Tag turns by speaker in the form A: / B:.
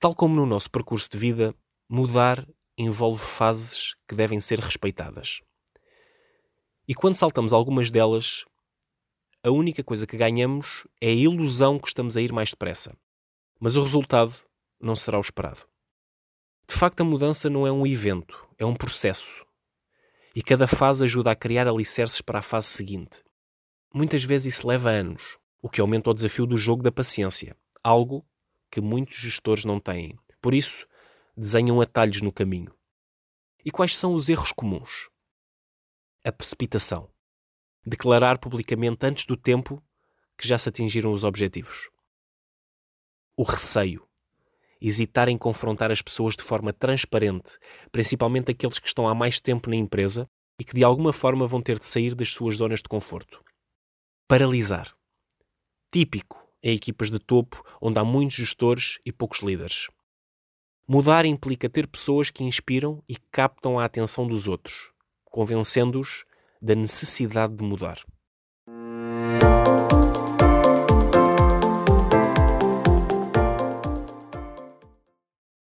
A: Tal como no nosso percurso de vida, mudar envolve fases que devem ser respeitadas. E quando saltamos algumas delas, a única coisa que ganhamos é a ilusão que estamos a ir mais depressa. Mas o resultado não será o esperado. De facto, a mudança não é um evento, é um processo. E cada fase ajuda a criar alicerces para a fase seguinte. Muitas vezes isso leva anos, o que aumenta o desafio do jogo da paciência, algo que muitos gestores não têm. Por isso, desenham atalhos no caminho. E quais são os erros comuns? A precipitação. Declarar publicamente antes do tempo que já se atingiram os objetivos. O receio. Hesitar em confrontar as pessoas de forma transparente, principalmente aqueles que estão há mais tempo na empresa e que de alguma forma vão ter de sair das suas zonas de conforto. Paralisar. Típico em equipas de topo onde há muitos gestores e poucos líderes. Mudar implica ter pessoas que inspiram e captam a atenção dos outros, convencendo-os da necessidade de mudar.